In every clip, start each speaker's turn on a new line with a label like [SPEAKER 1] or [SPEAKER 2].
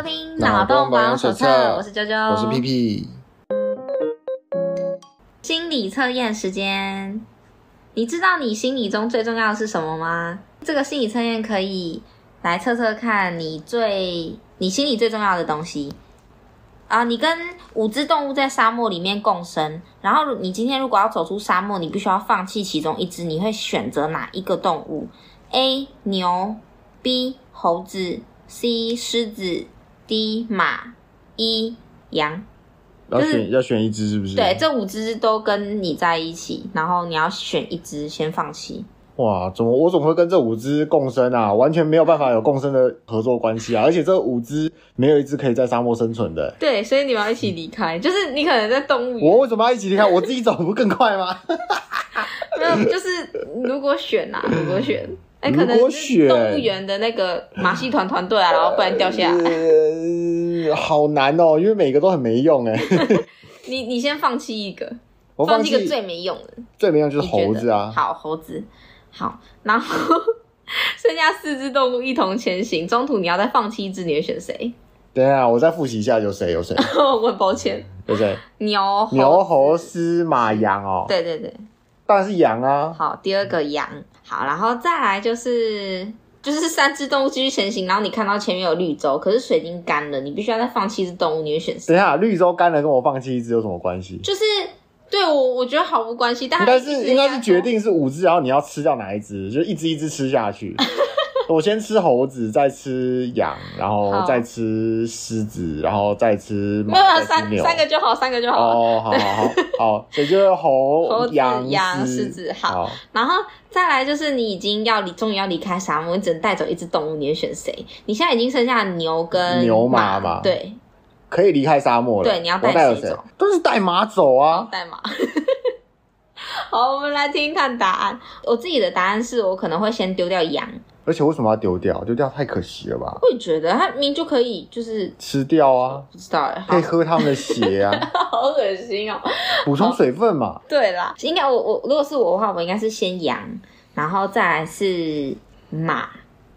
[SPEAKER 1] 收听脑洞保养手册，我是啾啾，
[SPEAKER 2] 我是屁屁。
[SPEAKER 1] 心理测验时间，你知道你心理中最重要的是什么吗？这个心理测验可以来测测看你最你心里最重要的东西啊！你跟五只动物在沙漠里面共生，然后你今天如果要走出沙漠，你必须要放弃其中一只，你会选择哪一个动物？A 牛，B 猴子。C 狮子，D 马，E 羊，
[SPEAKER 2] 要选要选一只是不是？
[SPEAKER 1] 对，这五只都跟你在一起，然后你要选一只先放弃。
[SPEAKER 2] 哇，怎么我怎么会跟这五只共生啊？完全没有办法有共生的合作关系啊！而且这五只没有一只可以在沙漠生存的。
[SPEAKER 1] 对，所以你们要一起离开，就是你可能在动物园。
[SPEAKER 2] 我为什么要一起离开？我自己走不更快吗？
[SPEAKER 1] 没有，就是如果选啊，如果选。哎，可能是动物园的那个马戏团团队啊，然后不然掉下来。
[SPEAKER 2] 呃，好难哦，因为每个都很没用哎。
[SPEAKER 1] 你你先放弃一个，我放弃一个最没用的，
[SPEAKER 2] 最没用就是猴子啊。
[SPEAKER 1] 好，猴子，好，然后 剩下四只动物一同前行，中途你要再放弃一只，你会选谁？
[SPEAKER 2] 等一下，我再复习一下，有谁？有谁？
[SPEAKER 1] 我很抱歉，
[SPEAKER 2] 有谁？
[SPEAKER 1] 牛、
[SPEAKER 2] 牛、猴、狮、马、羊哦。
[SPEAKER 1] 对对对。
[SPEAKER 2] 当然是羊啊！
[SPEAKER 1] 好，第二个羊，好，然后再来就是就是三只动物继续前行，然后你看到前面有绿洲，可是水已经干了，你必须要再放弃一只动物，你会选谁？
[SPEAKER 2] 等一下，绿洲干了跟我放弃一只有什么关系？
[SPEAKER 1] 就是对我我觉得毫无关系，但
[SPEAKER 2] 应该是应该是决定是五只，然后你要吃掉哪一只，就一只一只吃下去。我先吃猴子，再吃羊，然后再吃狮子，然后再吃马，
[SPEAKER 1] 没有三三个就好，三个就好。
[SPEAKER 2] 哦，好好好，好，所以就是猴、
[SPEAKER 1] 猴子、
[SPEAKER 2] 羊、
[SPEAKER 1] 羊、狮子。好，
[SPEAKER 2] 好，
[SPEAKER 1] 然后再来就是你已经要离，终于要离开沙漠，你只能带走一只动物，你会选谁？你现在已经剩下牛跟
[SPEAKER 2] 牛马嘛？
[SPEAKER 1] 对，
[SPEAKER 2] 可以离开沙漠了。
[SPEAKER 1] 对，你要带谁走？
[SPEAKER 2] 都是带马走啊，
[SPEAKER 1] 带马。好，我们来听听看答案。我自己的答案是我可能会先丢掉羊。
[SPEAKER 2] 而且为什么要丢掉？丢掉太可惜了吧？
[SPEAKER 1] 我也觉得，它明明就可以，就是
[SPEAKER 2] 吃掉啊！
[SPEAKER 1] 不知道哎，
[SPEAKER 2] 可以喝他们的血啊！
[SPEAKER 1] 好恶心哦！
[SPEAKER 2] 补充水分嘛。
[SPEAKER 1] 对啦，应该我我如果是我的话，我应该是先羊，然后再来是马，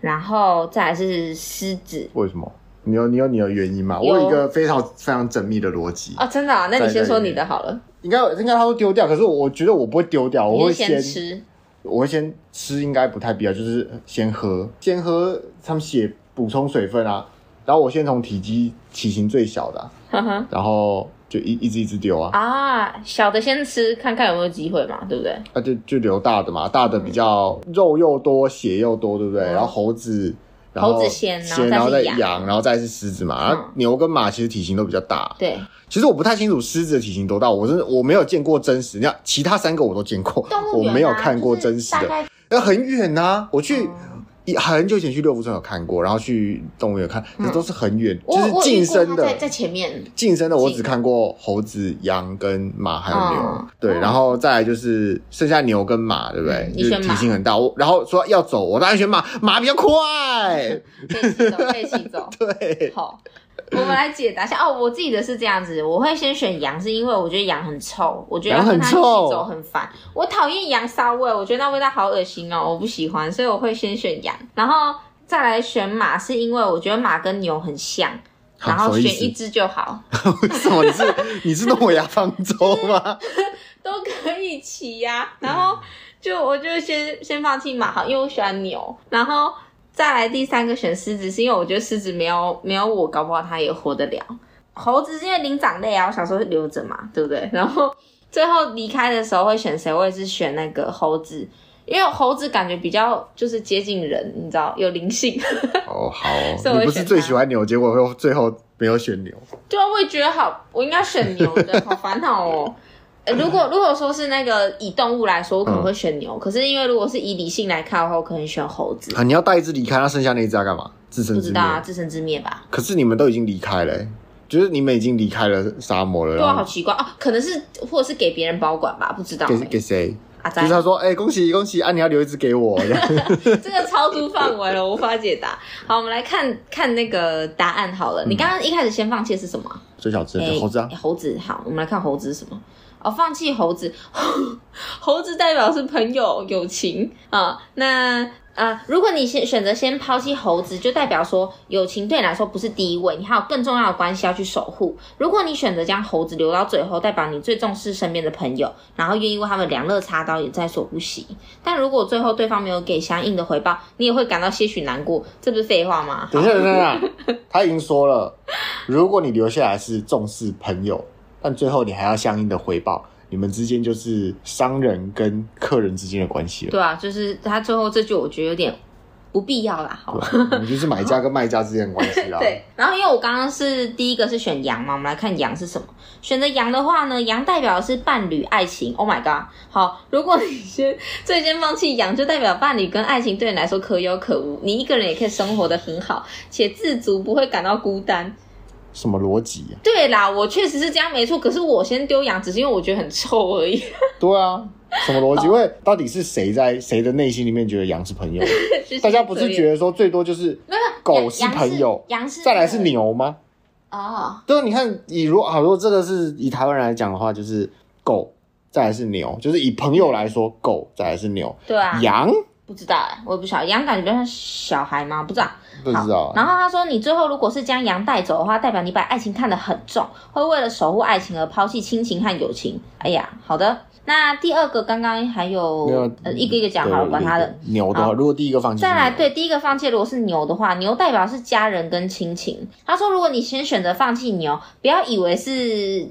[SPEAKER 1] 然后再来是狮子。
[SPEAKER 2] 为什么？你有你有你的原因吗？我有一个非常非常缜密的逻辑
[SPEAKER 1] 哦，真的啊？那你先说你的好了。
[SPEAKER 2] 应该应该他都丢掉，可是我觉得我不会丢掉，我会先
[SPEAKER 1] 吃。
[SPEAKER 2] 我会先吃，应该不太必要，就是先喝，先喝他们血补充水分啊。然后我先从体积体型最小的，呵呵然后就一一直一直丢啊。
[SPEAKER 1] 啊，小的先吃，看看有没有机会嘛，对不对？
[SPEAKER 2] 啊，就就留大的嘛，大的比较肉又多，血又多，对不对？嗯、然后猴子。
[SPEAKER 1] 猴子先，
[SPEAKER 2] 然后再羊，然后再是狮子嘛。然后牛跟马其实体型都比较大。对，其实我不太清楚狮子的体型多大，我真我没有见过真实。你看其他三个我都见过，我没有看过真实的。那很远呐，我去。很久以前去六福村有看过，然后去动物园看，那都是很远，就是近身的，
[SPEAKER 1] 在前面。
[SPEAKER 2] 近身的我只看过猴子、羊跟马还有牛，对，然后再来就是剩下牛跟马，对不对？就是体型很大。我然后说要走，我当然选马，马比较快，
[SPEAKER 1] 可以骑走，可以骑走。
[SPEAKER 2] 对，
[SPEAKER 1] 好。我们来解答一下哦，我自己的是这样子，我会先选羊，是因为我觉得羊很臭，我觉得要跟它一起走很烦，我讨厌羊骚味，我觉得那味道好恶心哦，我不喜欢，所以我会先选羊，然后再来选马，是因为我觉得马跟牛很像，然后选一只就好。
[SPEAKER 2] 为什么？你是你是诺亚方舟吗？
[SPEAKER 1] 都可以骑呀、啊，然后就我就先先放弃马好，因为我喜欢牛，然后。再来第三个选狮子，是因为我觉得狮子没有没有我，搞不好它也活得了。猴子是因为灵长类啊，我小时候留着嘛，对不对？然后最后离开的时候会选谁？我也是选那个猴子，因为猴子感觉比较就是接近人，你知道有灵性。
[SPEAKER 2] 哦，好哦，所以我你不是最喜欢牛，结果会最后没有选牛。
[SPEAKER 1] 对啊，我也觉得好，我应该选牛的，好烦恼哦。呃，如果如果说是那个以动物来说，我可能会选牛。嗯、可是因为如果是以理性来看的话，我可能选猴子。
[SPEAKER 2] 啊，你要带一只离开，那剩下那一只要干嘛？自生自灭？不知道
[SPEAKER 1] 啊，自生自灭吧。
[SPEAKER 2] 可是你们都已经离开了，就是你们已经离开了沙漠了。
[SPEAKER 1] 对啊，好奇怪啊，可能是或者是给别人保管吧，不知道。
[SPEAKER 2] 给给谁？啊，就是他说，哎、欸，恭喜恭喜啊，你要留一只给我。
[SPEAKER 1] 这个超出范围了，无法解答。好，我们来看看那个答案好了。嗯、你刚刚一开始先放弃的是什么？
[SPEAKER 2] 最小只的、欸、猴子啊，
[SPEAKER 1] 猴子。好，我们来看猴子是什么。哦，放弃猴子，猴子代表是朋友、友情啊。那啊、呃，如果你先选择先抛弃猴子，就代表说友情对你来说不是第一位，你还有更重要的关系要去守护。如果你选择将猴子留到最后，代表你最重视身边的朋友，然后愿意为他们两肋插刀也在所不惜。但如果最后对方没有给相应的回报，你也会感到些许难过。这不是废话吗？
[SPEAKER 2] 等一下，等一下，他已经说了，如果你留下来是重视朋友，但最后你还要相应的回报。你们之间就是商人跟客人之间的关系了。
[SPEAKER 1] 对啊，就是他最后这句，我觉得有点不必要啦。好吧，
[SPEAKER 2] 你就是买家跟卖家之间的关系啦。
[SPEAKER 1] 对，然后因为我刚刚是第一个是选羊嘛，我们来看羊是什么。选择羊的话呢，羊代表的是伴侣、爱情。Oh my god！好，如果你先最先放弃羊，就代表伴侣跟爱情对你来说可有可无，你一个人也可以生活的很好，且自足，不会感到孤单。
[SPEAKER 2] 什么逻辑啊？
[SPEAKER 1] 对啦，我确实是这样没错。可是我先丢羊，只是因为我觉得很臭而已。
[SPEAKER 2] 对啊，什么逻辑？因为到底是谁在谁的内心里面觉得羊是朋友？大家不是觉得说最多就是狗是朋友，
[SPEAKER 1] 羊是
[SPEAKER 2] 再来是牛吗？
[SPEAKER 1] 哦，
[SPEAKER 2] 对，你看，以如好，如果这个是以台湾人来讲的话，就是狗，再来是牛，就是以朋友来说，狗再来是牛。
[SPEAKER 1] 对啊，
[SPEAKER 2] 羊。
[SPEAKER 1] 不知道哎、欸，我也不晓得羊感觉像小孩吗？不知道，
[SPEAKER 2] 不知道。
[SPEAKER 1] 然后他说，你最后如果是将羊带走的话，代表你把爱情看得很重，会为了守护爱情而抛弃亲情和友情。哎呀，好的。那第二个刚刚还有，有呃一个一个讲好了，管他的。
[SPEAKER 2] 牛的话，如果第一个放弃，
[SPEAKER 1] 再来对第一个放弃，如果是牛的话，牛代表是家人跟亲情。他说，如果你先选择放弃牛，不要以为是。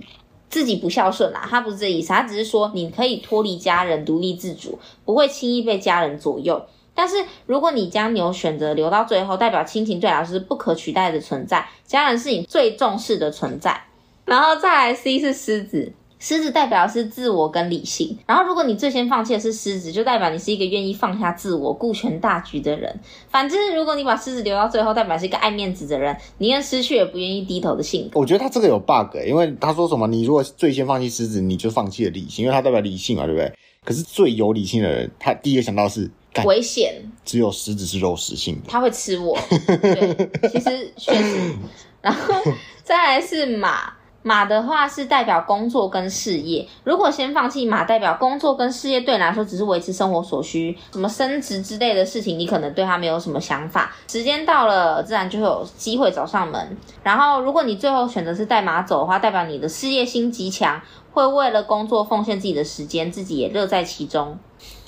[SPEAKER 1] 自己不孝顺啦，他不是这意思，他只是说你可以脱离家人，独立自主，不会轻易被家人左右。但是如果你将牛选择留到最后，代表亲情对老师是不可取代的存在，家人是你最重视的存在。然后再来 C 是狮子。狮子代表的是自我跟理性，然后如果你最先放弃的是狮子，就代表你是一个愿意放下自我、顾全大局的人。反之，如果你把狮子留到最后，代表是一个爱面子的人，宁愿失去也不愿意低头的性格。
[SPEAKER 2] 我觉得他这个有 bug，因为他说什么，你如果最先放弃狮子，你就放弃了理性，因为他代表理性嘛，对不对？可是最有理性的人，他第一个想到是
[SPEAKER 1] 危险，
[SPEAKER 2] 只有狮子是肉食性的，
[SPEAKER 1] 它会吃我。对，其实确实。然后再来是马。马的话是代表工作跟事业，如果先放弃马，代表工作跟事业对你来说只是维持生活所需，什么升职之类的事情，你可能对他没有什么想法。时间到了，自然就会有机会找上门。然后，如果你最后选择是带马走的话，代表你的事业心极强，会为了工作奉献自己的时间，自己也乐在其中。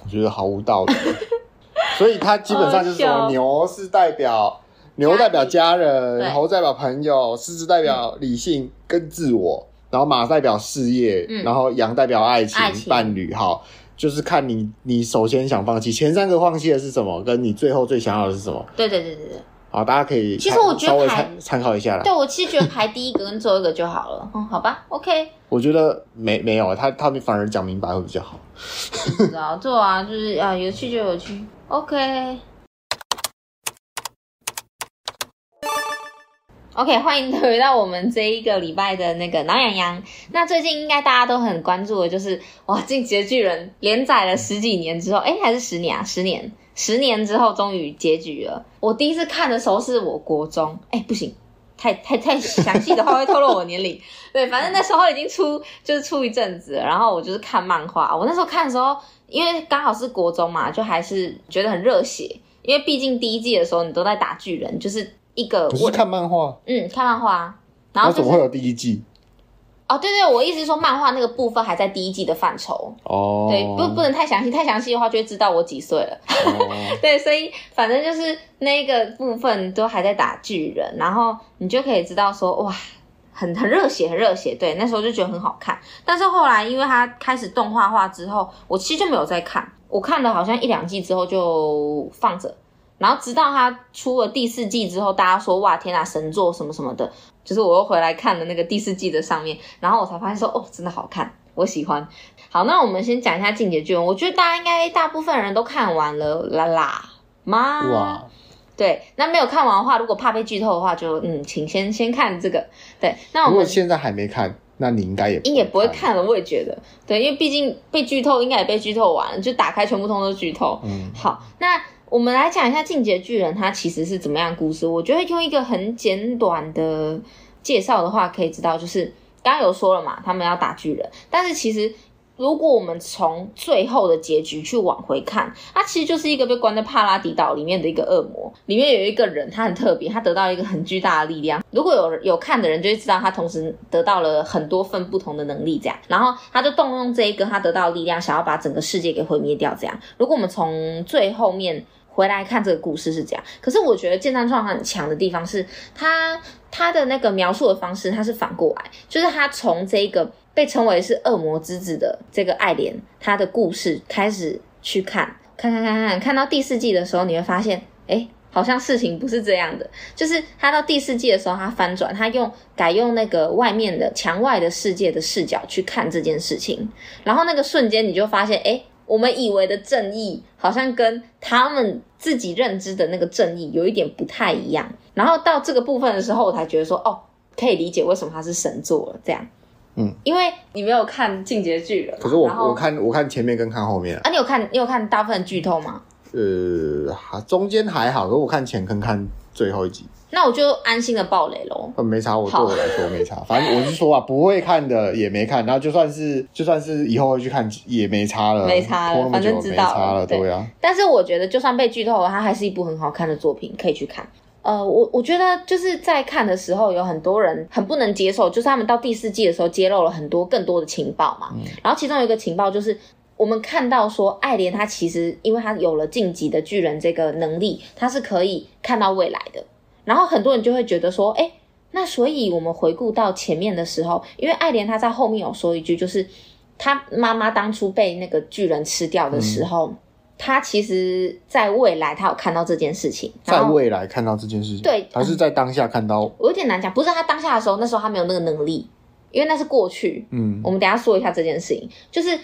[SPEAKER 2] 我觉得毫无道理，所以它基本上就是说牛是代表。牛代表家人，猴代表朋友，狮子代表理性跟自我，然后马代表事业，嗯、然后羊代表爱情、爱情伴侣。好，就是看你，你首先想放弃前三个放弃的是什么，跟你最后最想要的是什么？
[SPEAKER 1] 对对对对对。
[SPEAKER 2] 好，大家可以
[SPEAKER 1] 其实我觉得
[SPEAKER 2] 参参考一下啦。
[SPEAKER 1] 对，我其实觉得排第一个跟最后一个就好了。嗯，好吧，OK。
[SPEAKER 2] 我觉得没没有，他他们反而讲明白会比较好。
[SPEAKER 1] 知道，做啊，就是啊，有趣就有趣。OK。OK，欢迎回到我们这一个礼拜的那个挠痒痒。那最近应该大家都很关注的，就是哇，《进击的巨人》连载了十几年之后，哎还是十年啊？十年，十年之后终于结局了。我第一次看的时候是我国中，哎不行，太太太详细的话会透露我年龄。对，反正那时候已经出就是出一阵子，然后我就是看漫画。我那时候看的时候，因为刚好是国中嘛，就还是觉得很热血，因为毕竟第一季的时候你都在打巨人，就是。一个
[SPEAKER 2] 不是看漫画，
[SPEAKER 1] 嗯，看漫画，然后、就是、
[SPEAKER 2] 怎么会有第一季？
[SPEAKER 1] 哦，对对，我意思是说漫画那个部分还在第一季的范畴
[SPEAKER 2] 哦，
[SPEAKER 1] 对，不不能太详细，太详细的话就会知道我几岁了。哦、对，所以反正就是那个部分都还在打巨人，然后你就可以知道说哇，很很热血，很热血。对，那时候就觉得很好看，但是后来因为它开始动画化之后，我其实就没有再看，我看了好像一两季之后就放着。然后直到他出了第四季之后，大家说哇天啊神作什么什么的，就是我又回来看了那个第四季的上面，然后我才发现说哦真的好看，我喜欢。好，那我们先讲一下《进击的巨人》，我觉得大家应该大部分人都看完了啦啦吗？哇，对，那没有看完的话，如果怕被剧透的话就，就嗯，请先先看这个。对，那我们
[SPEAKER 2] 如果现在还没看，那你应该也
[SPEAKER 1] 应也不会看了，我也觉得，对，因为毕竟被剧透，应该也被剧透完了，就打开全部通都剧透。嗯，好，那。我们来讲一下《进击的巨人》，它其实是怎么样故事？我觉得用一个很简短的介绍的话，可以知道，就是刚刚有说了嘛，他们要打巨人，但是其实如果我们从最后的结局去往回看，他其实就是一个被关在帕拉迪岛里面的一个恶魔。里面有一个人，他很特别，他得到一个很巨大的力量。如果有有看的人，就会知道他同时得到了很多份不同的能力。这样，然后他就动用这一个他得到的力量，想要把整个世界给毁灭掉。这样，如果我们从最后面回来看这个故事是这样，可是我觉得谏山创很强的地方是他他的那个描述的方式，他是反过来，就是他从这个。被称为是恶魔之子的这个爱莲，他的故事开始去看，看看看看，看到第四季的时候，你会发现，哎，好像事情不是这样的。就是他到第四季的时候，他翻转，他用改用那个外面的墙外的世界的视角去看这件事情，然后那个瞬间你就发现，哎，我们以为的正义好像跟他们自己认知的那个正义有一点不太一样。然后到这个部分的时候，我才觉得说，哦，可以理解为什么他是神作了，这样。嗯，因为你没有看《进击的巨人》，
[SPEAKER 2] 可是我我看我看前面跟看后面啊。
[SPEAKER 1] 啊，你有看你有看大部分剧透吗？
[SPEAKER 2] 呃，中间还好，可是我看前跟看最后一集。
[SPEAKER 1] 那我就安心的爆雷喽。
[SPEAKER 2] 呃，没差，我对我来说没差。反正我是说啊，不会看的也没看，然后就算是就算是以后会去看也没差了，
[SPEAKER 1] 没差了，反正知道
[SPEAKER 2] 差了，对啊。
[SPEAKER 1] 但是我觉得，就算被剧透了，它还是一部很好看的作品，可以去看。呃，我我觉得就是在看的时候，有很多人很不能接受，就是他们到第四季的时候揭露了很多更多的情报嘛。嗯、然后其中有一个情报就是，我们看到说爱莲她其实因为她有了晋级的巨人这个能力，她是可以看到未来的。然后很多人就会觉得说，哎，那所以我们回顾到前面的时候，因为爱莲她在后面有说一句，就是她妈妈当初被那个巨人吃掉的时候。嗯他其实在未来，他有看到这件事情。
[SPEAKER 2] 在未来看到这件事情，
[SPEAKER 1] 对，
[SPEAKER 2] 还是在当下看到？
[SPEAKER 1] 我有点难讲，不是他当下的时候，那时候他没有那个能力，因为那是过去。嗯，我们等一下说一下这件事情。就是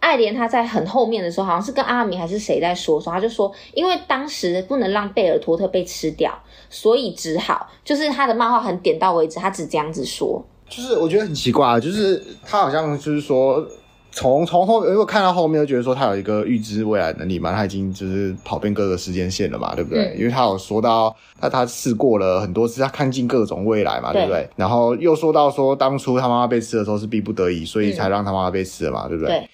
[SPEAKER 1] 爱莲他在很后面的时候，好像是跟阿米还是谁在说说，他就说，因为当时不能让贝尔托特被吃掉，所以只好就是他的漫画很点到为止，他只这样子说。
[SPEAKER 2] 就是我觉得很奇怪，就是他好像就是说。从从后，如果看到后面，就觉得说他有一个预知未来能力嘛，他已经就是跑遍各个时间线了嘛，对不对？嗯、因为他有说到他他试过了很多次，他看尽各种未来嘛，对，对不对？然后又说到说当初他妈妈被吃的时候是逼不得已，所以才让他妈妈被吃了嘛，嗯、对不对？对。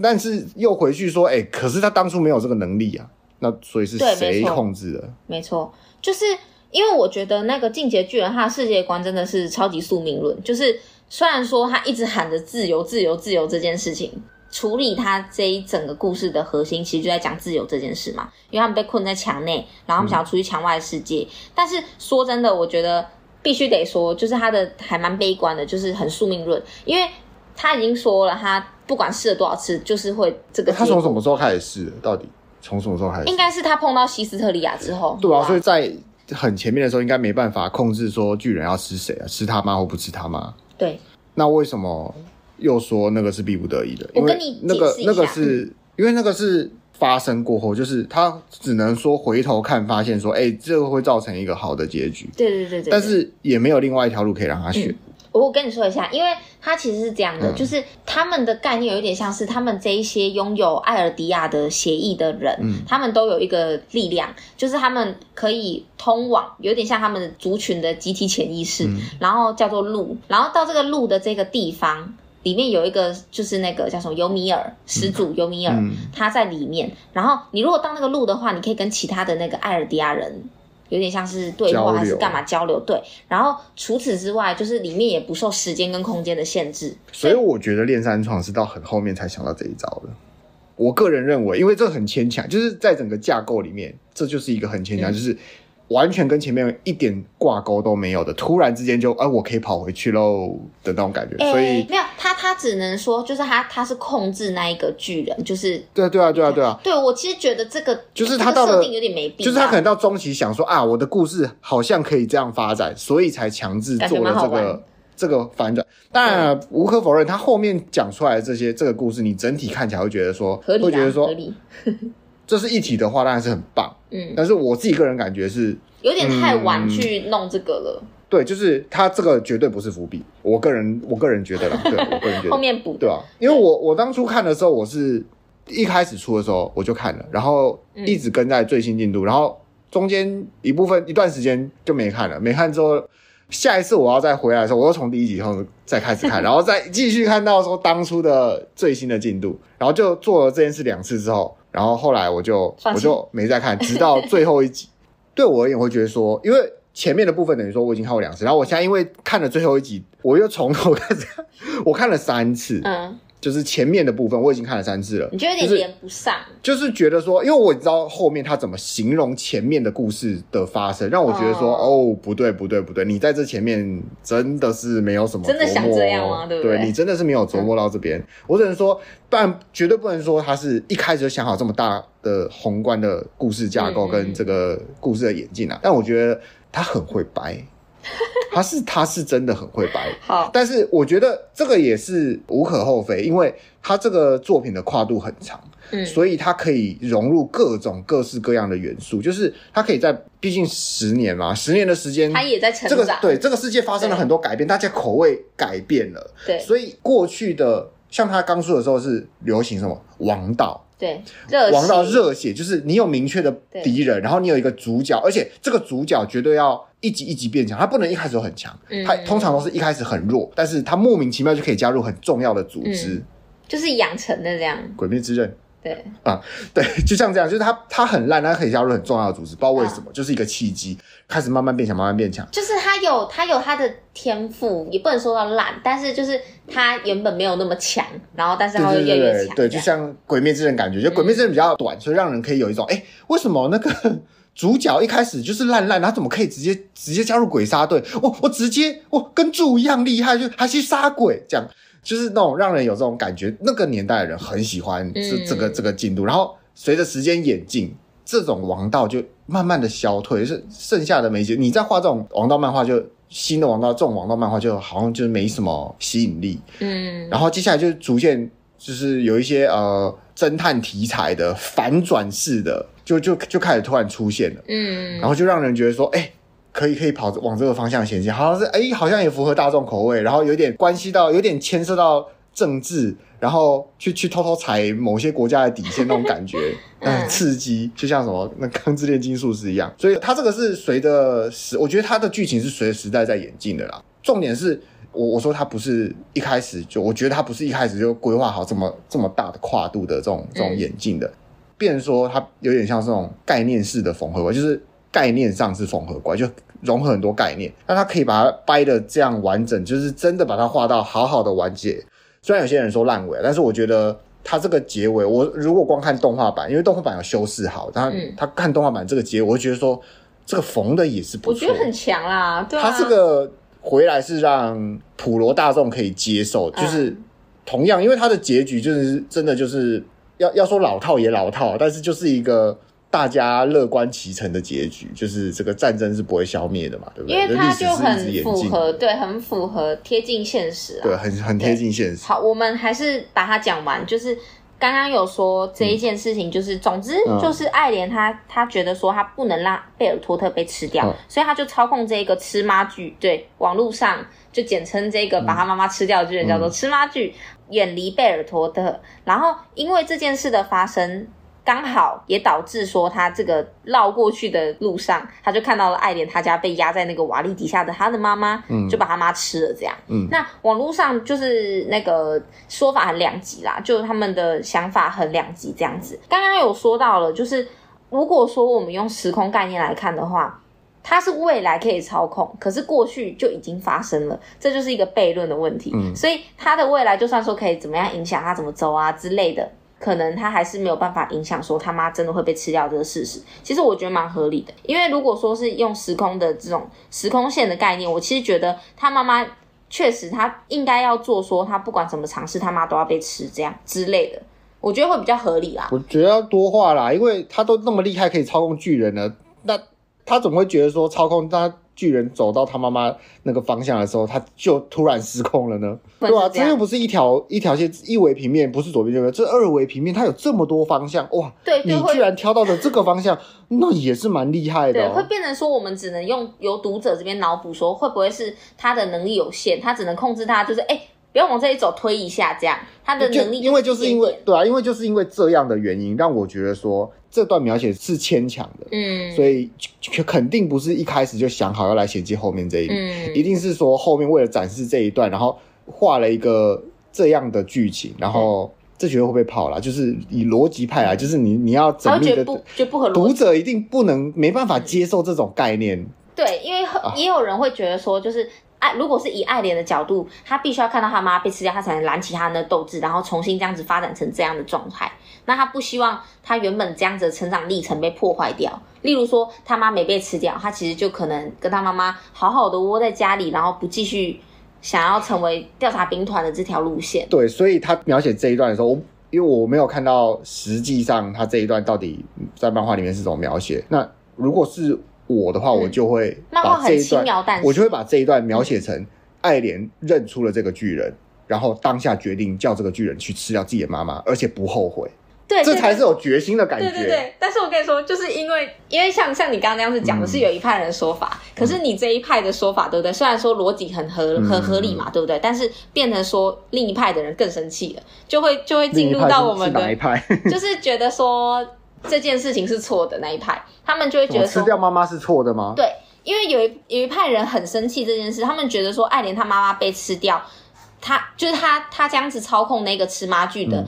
[SPEAKER 2] 但是又回去说，哎、欸，可是他当初没有这个能力啊，那所以是谁控制的？
[SPEAKER 1] 没错，就是因为我觉得那个进阶巨人他的世界观真的是超级宿命论，就是。虽然说他一直喊着自由、自由、自由这件事情，处理他这一整个故事的核心，其实就在讲自由这件事嘛。因为他们被困在墙内，然后他们想要出去墙外的世界。嗯、但是说真的，我觉得必须得说，就是他的还蛮悲观的，就是很宿命论。因为他已经说了，他不管试了多少次，就是会这个。
[SPEAKER 2] 他从什么时候开始试？到底从什么时候开始？
[SPEAKER 1] 应该是他碰到西斯特利亚之后。
[SPEAKER 2] 对啊，所以在很前面的时候，应该没办法控制说巨人要吃谁啊，吃他妈或不吃他妈。
[SPEAKER 1] 对，
[SPEAKER 2] 那为什么又说那个是逼不得已的？因为那个那个是因为那个是发生过后，就是他只能说回头看，发现说，哎、欸，这个会造成一个好的结局。
[SPEAKER 1] 对对对
[SPEAKER 2] 但是也没有另外一条路可以让他选。嗯
[SPEAKER 1] 我跟你说一下，因为他其实是这样的，嗯、就是他们的概念有一点像是他们这一些拥有艾尔迪亚的协议的人，嗯、他们都有一个力量，就是他们可以通往，有点像他们族群的集体潜意识，嗯、然后叫做路，然后到这个路的这个地方里面有一个，就是那个叫什么尤米尔始祖尤米尔，嗯、他在里面，然后你如果到那个路的话，你可以跟其他的那个艾尔迪亚人。有点像是对话还是干嘛交流？对，然后除此之外，就是里面也不受时间跟空间的限制。
[SPEAKER 2] 所以我觉得练三创是到很后面才想到这一招的。我个人认为，因为这很牵强，就是在整个架构里面，这就是一个很牵强，嗯、就是。完全跟前面一点挂钩都没有的，突然之间就哎、啊，我可以跑回去喽的那种感觉，欸、所以
[SPEAKER 1] 没有他，他只能说就是他他是控制那一个巨人，就是
[SPEAKER 2] 对啊对啊对啊对啊，
[SPEAKER 1] 对我其实觉得这个
[SPEAKER 2] 就是他到了设
[SPEAKER 1] 定有点没必要，
[SPEAKER 2] 就是他可能到中期想说啊，我的故事好像可以这样发展，所以才强制做了这个这个反转。当然无可否认，他后面讲出来的这些这个故事，你整体看起来会觉得说，
[SPEAKER 1] 合理、啊、
[SPEAKER 2] 会觉得说
[SPEAKER 1] 合理。
[SPEAKER 2] 这是一体的话，当然是很棒。嗯，但是我自己个人感觉是
[SPEAKER 1] 有点太晚去弄这个了。
[SPEAKER 2] 嗯、对，就是他这个绝对不是伏笔。我个人，我个人觉得啦，对，我个人觉得
[SPEAKER 1] 后面补
[SPEAKER 2] 对啊，因为我我当初看的时候，我是一开始出的时候我就看了，然后一直跟在最新进度，嗯、然后中间一部分一段时间就没看了，没看之后，下一次我要再回来的时候，我又从第一集后再开始看，然后再继续看到说当初的最新的进度，然后就做了这件事两次之后，然后后来我就我就没再看，直到 最后一集。对我而言，我会觉得说，因为前面的部分等于说我已经看过两次，然后我现在因为看了最后一集，我又从头开始看，我看了三次。嗯。就是前面的部分我已经看了三次了，
[SPEAKER 1] 你觉得有点连不上？
[SPEAKER 2] 就是觉得说，因为我知道后面他怎么形容前面的故事的发生，让我觉得说，哦，哦，不对不对不对，你在这前面真的是没有什么，
[SPEAKER 1] 真的想这样吗？对不对？
[SPEAKER 2] 对，你真的是没有琢磨到这边。嗯、我只能说，但绝对不能说他是一开始就想好这么大的宏观的故事架构跟这个故事的演进啊。嗯、但我觉得他很会掰。他是他是真的很会掰，
[SPEAKER 1] 好，
[SPEAKER 2] 但是我觉得这个也是无可厚非，因为他这个作品的跨度很长，嗯，所以他可以融入各种各式各样的元素，就是他可以在毕竟十年嘛，十年的时间，
[SPEAKER 1] 他也在成长，
[SPEAKER 2] 这个对这个世界发生了很多改变，大家口味改变了，
[SPEAKER 1] 对，
[SPEAKER 2] 所以过去的像他刚出的时候是流行什么王道。
[SPEAKER 1] 对，
[SPEAKER 2] 王道热血就是你有明确的敌人，然后你有一个主角，而且这个主角绝对要一级一级变强，他不能一开始就很强，嗯、他通常都是一开始很弱，但是他莫名其妙就可以加入很重要的组织，嗯、
[SPEAKER 1] 就是养成的这样。
[SPEAKER 2] 鬼灭之刃。
[SPEAKER 1] 对
[SPEAKER 2] 啊，对，就像这样，就是他他很烂，他可以加入很重要的组织，不知道为什么，啊、就是一个契机，开始慢慢变强，慢慢变强。
[SPEAKER 1] 就是他有他有他的天赋，也不能说到烂，但是就是他原本没有那么强，然后但是他会越来越强。
[SPEAKER 2] 对，就像《鬼灭之刃》感觉，就《鬼灭之刃》比较短，嗯、所以让人可以有一种，哎，为什么那个主角一开始就是烂烂，他怎么可以直接直接加入鬼杀队？我我直接我跟柱一样厉害，就还去杀鬼这样。就是那种让人有这种感觉，那个年代的人很喜欢这这个这个进度，然后随着时间演进，这种王道就慢慢的消退，是剩下的没几。你在画这种王道漫画，就新的王道这种王道漫画，就好像就没什么吸引力。嗯，然后接下来就逐渐就是有一些呃侦探题材的反转式的，就就就开始突然出现了。嗯，然后就让人觉得说，哎。可以可以跑往这个方向前进，好像是哎，好像也符合大众口味，然后有点关系到，有点牵涉到政治，然后去去偷偷踩某些国家的底线那种感觉，嗯，刺激，就像什么那《钢之炼金术师》一样。所以它这个是随着时，我觉得它的剧情是随着时代在演进的啦。重点是我我说他不是一开始就，我觉得他不是一开始就规划好这么这么大的跨度的这种这种演进的，变成说它有点像这种概念式的缝合怪，就是。概念上是缝合怪，就融合很多概念，那他可以把它掰的这样完整，就是真的把它画到好好的完结。虽然有些人说烂尾，但是我觉得他这个结尾，我如果光看动画版，因为动画版有修饰好，他、嗯、他看动画版这个结尾，我会觉得说这个缝的也是不错，
[SPEAKER 1] 我觉得很强啦。对啊，
[SPEAKER 2] 他这个回来是让普罗大众可以接受，就是同样，因为它的结局就是真的就是要要说老套也老套，但是就是一个。大家乐观其成的结局，就是这个战争是不会消灭的嘛，对不对？
[SPEAKER 1] 因为它就很符合，对，很符合贴近现实啊，
[SPEAKER 2] 对，很很贴近现实。
[SPEAKER 1] 好，我们还是把它讲完。就是刚刚有说这一件事情，就是、嗯、总之就是爱莲她她觉得说她不能让贝尔托特被吃掉，嗯、所以她就操控这个吃妈剧，对，网络上就简称这个把她妈妈吃掉的剧人叫做吃妈剧，远离贝尔托特。然后因为这件事的发生。刚好也导致说，他这个绕过去的路上，他就看到了爱莲他家被压在那个瓦砾底下的他的妈妈，嗯，就把他妈吃了这样。嗯，那网络上就是那个说法很两极啦，就他们的想法很两极这样子。刚刚有说到了，就是如果说我们用时空概念来看的话，它是未来可以操控，可是过去就已经发生了，这就是一个悖论的问题。嗯，所以他的未来就算说可以怎么样影响他怎么走啊之类的。可能他还是没有办法影响说他妈真的会被吃掉这个事实。其实我觉得蛮合理的，因为如果说是用时空的这种时空线的概念，我其实觉得他妈妈确实他应该要做说他不管怎么尝试他妈都要被吃这样之类的，我觉得会比较合理啦。
[SPEAKER 2] 我觉得要多话啦，因为他都那么厉害可以操控巨人了，那他怎么会觉得说操控他？巨人走到他妈妈那个方向的时候，他就突然失控了呢？对啊？这又不是一条一条线一维平面，不是左边右边，这二维平面，它有这么多方向哇！
[SPEAKER 1] 对，
[SPEAKER 2] 你居然挑到了这个方向，那也是蛮厉害的哦。
[SPEAKER 1] 对，会变成说我们只能用由读者这边脑补说，会不会是他的能力有限，他只能控制他，就是哎。不要往这里走，推一下，这样他的能力
[SPEAKER 2] 因为就是因为对啊，因为就是因为这样的原因，让我觉得说这段描写是牵强的，嗯，所以肯定不是一开始就想好要来衔接后面这一，嗯，一定是说后面为了展示这一段，然后画了一个这样的剧情，然后这绝对会被泡了，就是以逻辑派来，就是你你要缜密的，
[SPEAKER 1] 就不合逻辑，
[SPEAKER 2] 读者一定不能没办法接受这种概念，
[SPEAKER 1] 对，因为也有人会觉得说就是。如果是以爱莲的角度，他必须要看到他妈被吃掉，他才能燃起他的斗志，然后重新这样子发展成这样的状态。那他不希望他原本这样子的成长历程被破坏掉。例如说，他妈没被吃掉，他其实就可能跟他妈妈好好的窝在家里，然后不继续想要成为调查兵团的这条路线。
[SPEAKER 2] 对，所以他描写这一段的时候，因为我没有看到实际上他这一段到底在漫画里面是怎么描写。那如果是。我的话，我就会把这一段，我就会把这一段描写成爱莲认出了这个巨人，然后当下决定叫这个巨人去吃掉自己的妈妈，而且不后悔。对，这才是有决心的感觉。
[SPEAKER 1] 对对对。但是我跟你说，就是因为因为像像你刚刚那样子讲的是有一派人的说法，可是你这一派的说法，对不对？虽然说逻辑很合很合理嘛，对不对？但是变成说另一派的人更生气了，就会就会进入到我们的
[SPEAKER 2] 哪一派？
[SPEAKER 1] 就是觉得说。这件事情是错的那一派，他们就会觉得说
[SPEAKER 2] 吃掉妈妈是错的吗？
[SPEAKER 1] 对，因为有一有一派人很生气这件事，他们觉得说爱莲她妈妈被吃掉，她就是她她这样子操控那个吃妈具的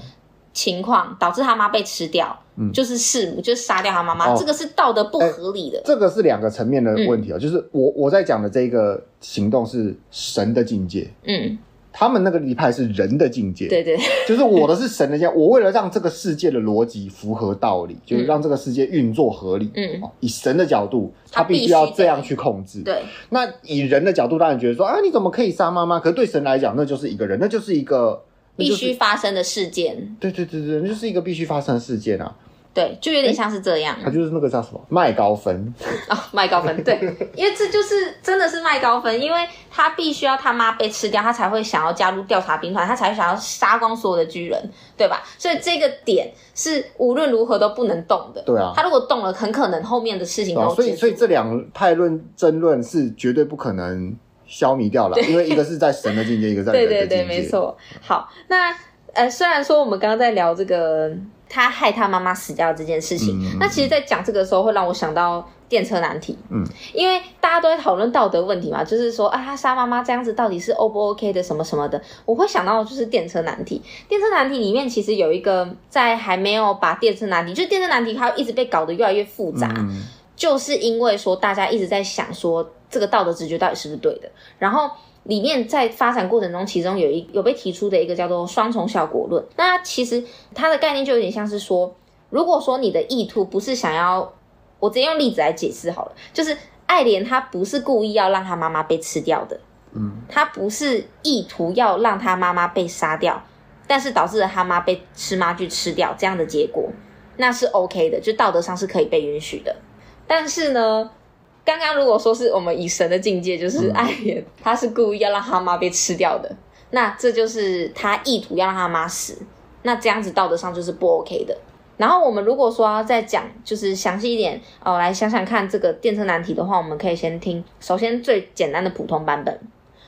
[SPEAKER 1] 情况，嗯、导致他妈被吃掉，嗯，就是弑母，就是杀掉他妈妈，哦、这个是道德不合理的。
[SPEAKER 2] 这个是两个层面的问题啊，嗯、就是我我在讲的这个行动是神的境界，嗯。他们那个一派是人的境界，
[SPEAKER 1] 对对，
[SPEAKER 2] 就是我的是神的境界。我为了让这个世界的逻辑符合道理，嗯、就是让这个世界运作合理。嗯，以神的角度，他必须要这样去控制。对，那以人的角度，当然觉得说啊，你怎么可以杀妈妈？可是对神来讲，那就是一个人，那就是一个
[SPEAKER 1] 必须发生的事件。
[SPEAKER 2] 对对对对，那就是一个必须发生的事件啊。
[SPEAKER 1] 对，就有点像是这样。
[SPEAKER 2] 他就是那个叫什么麦高芬
[SPEAKER 1] 哦，麦高芬。对，因为这就是真的是麦高芬，因为他必须要他妈被吃掉，他才会想要加入调查兵团，他才会想要杀光所有的巨人，对吧？所以这个点是无论如何都不能动的。
[SPEAKER 2] 对啊，
[SPEAKER 1] 他如果动了，很可能后面的事情都、啊。
[SPEAKER 2] 所以，所以这两派论争论是绝对不可能消弭掉了，因为一个是在神的境界，一个在人的境界。
[SPEAKER 1] 对对对，没错。好，那呃，虽然说我们刚刚在聊这个。他害他妈妈死掉这件事情，嗯、那其实，在讲这个时候，会让我想到电车难题。嗯，因为大家都在讨论道德问题嘛，就是说啊，他杀妈妈这样子到底是 O 不 OK 的，什么什么的。我会想到就是电车难题。电车难题里面其实有一个，在还没有把电车难题，就是电车难题，它一直被搞得越来越复杂，嗯、就是因为说大家一直在想说这个道德直觉到底是不是对的，然后。里面在发展过程中，其中有一有被提出的一个叫做双重效果论。那其实它的概念就有点像是说，如果说你的意图不是想要，我直接用例子来解释好了，就是爱莲她不是故意要让她妈妈被吃掉的，嗯，他不是意图要让她妈妈被杀掉，但是导致了她妈被吃妈去吃掉这样的结果，那是 OK 的，就道德上是可以被允许的。但是呢，刚刚如果说是我们以神的境界，就是爱人，他是故意要让他妈被吃掉的，那这就是他意图要让他妈死，那这样子道德上就是不 OK 的。然后我们如果说要再讲，就是详细一点哦，来想想看这个电车难题的话，我们可以先听，首先最简单的普通版本，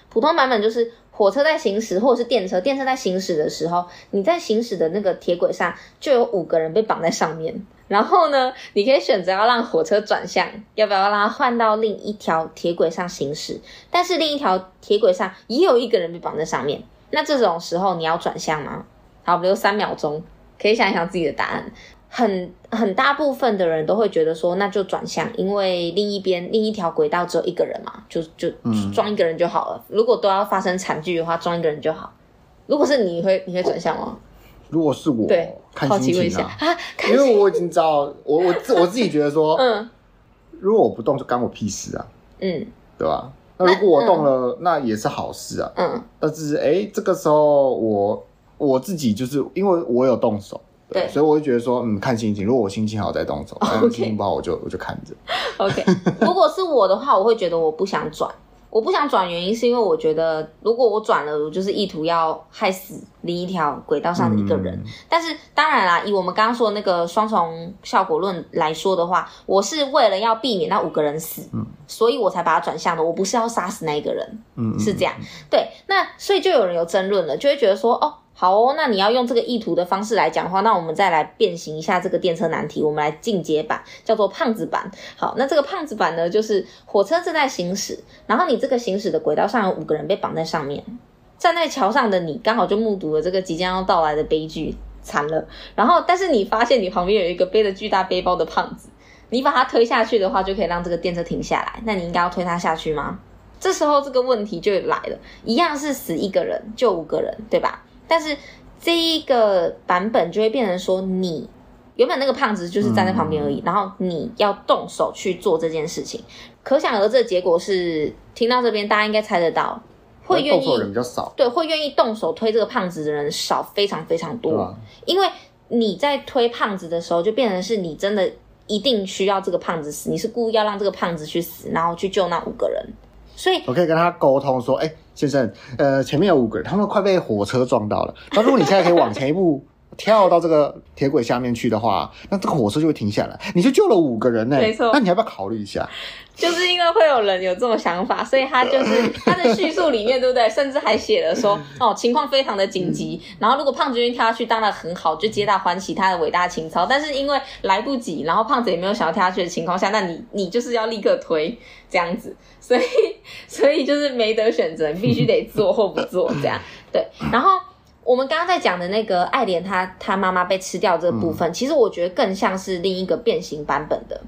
[SPEAKER 1] 普通版本就是火车在行驶，或者是电车，电车在行驶的时候，你在行驶的那个铁轨上就有五个人被绑在上面。然后呢，你可以选择要让火车转向，要不要让它换到另一条铁轨上行驶？但是另一条铁轨上也有一个人被绑在上面，那这种时候你要转向吗？好，比如三秒钟，可以想一想自己的答案。很很大部分的人都会觉得说，那就转向，因为另一边另一条轨道只有一个人嘛，就就装一个人就好了。如果都要发生惨剧的话，装一个人就好。如果是你，你会你会转向吗？
[SPEAKER 2] 如果是我，
[SPEAKER 1] 对
[SPEAKER 2] 看心情啊，
[SPEAKER 1] 啊
[SPEAKER 2] 因为我已经知道，我我自我自己觉得说，嗯，如果我不动就干我屁事啊，嗯，对吧？那如果我动了，嗯、那也是好事啊，嗯。但是哎、欸，这个时候我我自己就是因为我有动手，对，对所以我就觉得说，嗯，看心情。如果我心情好再动手，心情不好我就我就看着。
[SPEAKER 1] OK，如果是我的话，我会觉得我不想转，我不想转原因是因为我觉得，如果我转了，我就是意图要害死另一条轨道上的一个人。嗯、但是当然啦，以我们刚刚说的那个双重效果论来说的话，我是为了要避免那五个人死，嗯、所以我才把它转向的。我不是要杀死那一个人，嗯，是这样。对，那所以就有人有争论了，就会觉得说，哦。好哦，那你要用这个意图的方式来讲的话，那我们再来变形一下这个电车难题，我们来进阶版，叫做胖子版。好，那这个胖子版呢，就是火车正在行驶，然后你这个行驶的轨道上有五个人被绑在上面，站在桥上的你刚好就目睹了这个即将要到来的悲剧，惨了。然后，但是你发现你旁边有一个背着巨大背包的胖子，你把他推下去的话，就可以让这个电车停下来。那你应该要推他下去吗？这时候这个问题就来了，一样是死一个人救五个人，对吧？但是这一个版本就会变成说，你原本那个胖子就是站在旁边而已，嗯、然后你要动手去做这件事情，可想而知的结果是，听到这边大家应该猜得到，会愿意动手人比较少，对，会愿意动手推这个胖子的人少非常非常多，啊、因为你在推胖子的时候，就变成是你真的一定需要这个胖子死，你是故意要让这个胖子去死，然后去救那五个人。所以，
[SPEAKER 2] 我可以跟他沟通说：“哎、欸，先生，呃，前面有五个人，他们快被火车撞到了。那如果你现在可以往前一步，跳到这个铁轨下面去的话，那这个火车就会停下来，你就救了五个人呢、欸。没错，那你要不要考虑一下？
[SPEAKER 1] 就是因为会有人有这种想法，所以他就是 他的叙述里面，对不对？甚至还写了说，哦，情况非常的紧急，然后如果胖子愿意跳下去，当然很好，就皆大欢喜，他的伟大情操。但是因为来不及，然后胖子也没有想要跳下去的情况下，那你你就是要立刻推这样子。”所以，所以就是没得选择，你必须得做或不做这样。对，然后我们刚刚在讲的那个爱莲，她她妈妈被吃掉这个部分，嗯、其实我觉得更像是另一个变形版本的，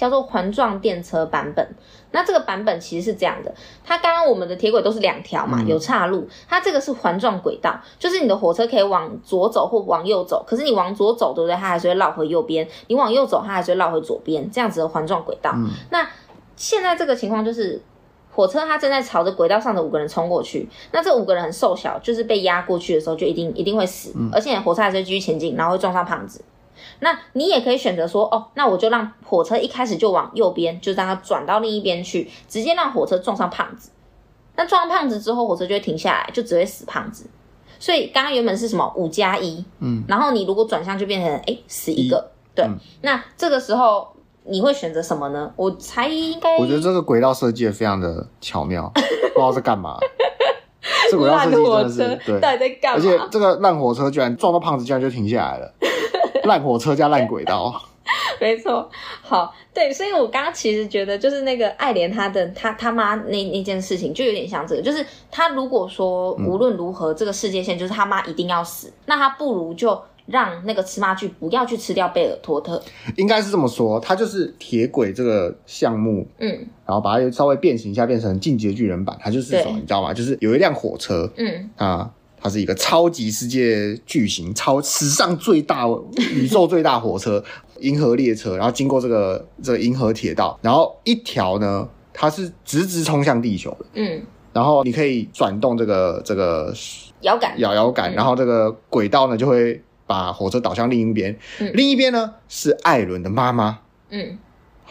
[SPEAKER 1] 叫做环状电车版本。那这个版本其实是这样的，它刚刚我们的铁轨都是两条嘛，有岔路，它这个是环状轨道，就是你的火车可以往左走或往右走，可是你往左走，对不对？它还是会绕回右边；你往右走，它还是会绕回左边，这样子的环状轨道。嗯、那现在这个情况就是，火车它正在朝着轨道上的五个人冲过去，那这五个人很瘦小，就是被压过去的时候就一定一定会死，嗯、而且火车还是会继续前进，然后会撞上胖子。那你也可以选择说，哦，那我就让火车一开始就往右边，就让它转到另一边去，直接让火车撞上胖子。那撞上胖子之后，火车就会停下来，就只会死胖子。所以刚刚原本是什么五加一，嗯，然后你如果转向就变成哎死一个，对，嗯、那这个时候。你会选择什么呢？我猜应该……
[SPEAKER 2] 我觉得这个轨道设计也非常的巧妙，不知道在干嘛。这轨道设计真的是对，
[SPEAKER 1] 到底在干嘛？
[SPEAKER 2] 而且这个烂火车居然撞到胖子，居然就停下来了。烂火车加烂轨道，
[SPEAKER 1] 没错。好，对，所以我刚刚其实觉得，就是那个爱莲他的他他妈那那件事情，就有点像这个，就是他如果说无论如何，这个世界线就是他妈一定要死，嗯、那他不如就。让那个吃妈去不要去吃掉贝尔托特，
[SPEAKER 2] 应该是这么说，他就是铁轨这个项目，嗯，然后把它稍微变形一下，变成进击的巨人版，它就是什么，你知道吗？就是有一辆火车，嗯啊，它是一个超级世界巨型、超史上最大、宇宙最大火车——银河列车，然后经过这个这个银河铁道，然后一条呢，它是直直冲向地球的，嗯，然后你可以转动这个这个
[SPEAKER 1] 摇杆
[SPEAKER 2] 摇摇杆，然后这个轨道呢就会。把火车导向另一边，嗯、另一边呢是艾伦的妈妈。嗯，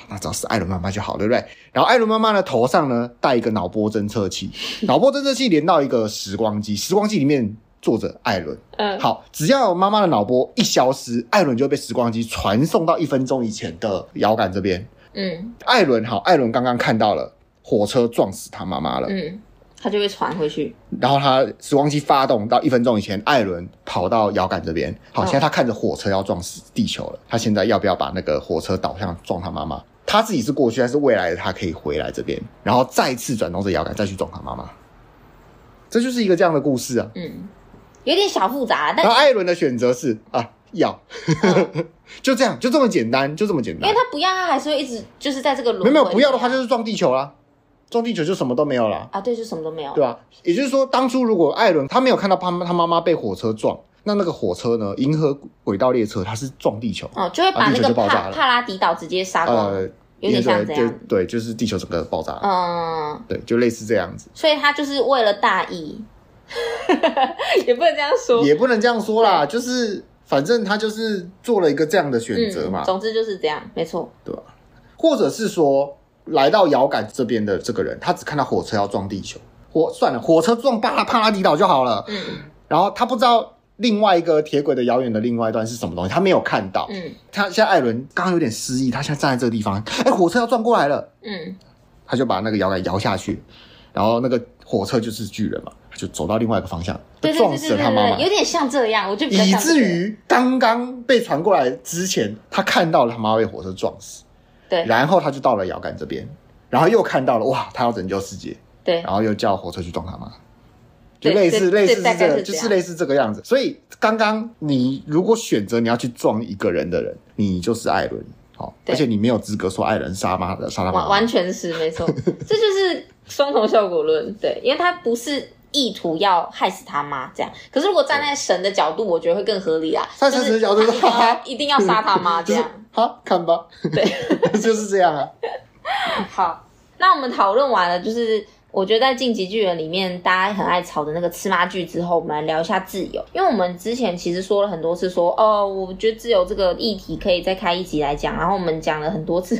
[SPEAKER 2] 那只要是艾伦妈妈就好，对不对？然后艾伦妈妈的头上呢戴一个脑波侦测器，脑波侦测器连到一个时光机，时光机里面坐着艾伦。嗯，好，只要妈妈的脑波一消失，艾伦就会被时光机传送到一分钟以前的遥感这边。嗯，艾伦好，艾伦刚刚看到了火车撞死他妈妈了。嗯。
[SPEAKER 1] 他就会传回去，
[SPEAKER 2] 然后他时光机发动到一分钟以前，艾伦跑到遥感这边。好，现在他看着火车要撞死地球了，他现在要不要把那个火车导向撞他妈妈？他自己是过去还是未来的？他可以回来这边，然后再次转动这摇杆，再去撞他妈妈。这就是一个这样的故事啊。嗯，
[SPEAKER 1] 有点小复杂。但
[SPEAKER 2] 然后艾伦的选择是啊，要，嗯、就这样，就这么简单，就这么简单。
[SPEAKER 1] 因为他不要，他还是会一直就是在这个轮回。
[SPEAKER 2] 没有不要的话，就是撞地球啦。撞地球就什么都没有了
[SPEAKER 1] 啊！对，就什么都没有。
[SPEAKER 2] 对啊，也就是说，当初如果艾伦他没有看到他他妈妈被火车撞，那那个火车呢？银河轨道列车它是撞地球，
[SPEAKER 1] 哦，就会把那个帕帕拉迪岛直接杀光，呃，有点像这样。
[SPEAKER 2] 对，就是地球整个爆炸。嗯，对，就类似这样子。
[SPEAKER 1] 所以他就是为了大义，也不能这样说，
[SPEAKER 2] 也不能这样说啦，就是反正他就是做了一个这样的选择嘛。
[SPEAKER 1] 总之就是这样，没错。
[SPEAKER 2] 对吧？或者是说。来到摇杆这边的这个人，他只看到火车要撞地球，火算了，火车撞巴拉帕拉迪岛就好了。嗯，然后他不知道另外一个铁轨的遥远的另外一段是什么东西，他没有看到。嗯，他现在艾伦刚刚有点失忆，他现在站在这个地方，哎，火车要撞过来了。嗯，他就把那个摇杆摇下去，然后那个火车就是巨人嘛。就走到另外一个方向，撞死了他妈妈，
[SPEAKER 1] 有点像这样，我就
[SPEAKER 2] 以至于刚刚被传过来之前，他看到了他妈被火车撞死，
[SPEAKER 1] 对，
[SPEAKER 2] 然后他就到了遥感这边，然后又看到了哇，他要拯救世界，
[SPEAKER 1] 对，
[SPEAKER 2] 然后又叫火车去撞他妈，就类似类似是这个，就是类似这个样子。所以刚刚你如果选择你要去撞一个人的人，你就是艾伦，好，而且你没有资格说艾伦杀妈的杀他妈，
[SPEAKER 1] 完全是没错，这就是双重效果论，对，因为他不是。意图要害死他妈，这样。可是如果站在神的角度，我觉得会更合理啊。
[SPEAKER 2] 站在神的角度，哈哈，
[SPEAKER 1] 一定要杀他妈，这样。
[SPEAKER 2] 好，看吧。对，就是这样啊。
[SPEAKER 1] 好，那我们讨论完了，就是。我觉得在《进击巨人》里面，大家很爱吵的那个吃妈剧之后，我们来聊一下自由。因为我们之前其实说了很多次说，说哦，我觉得自由这个议题可以再开一集来讲。然后我们讲了很多次，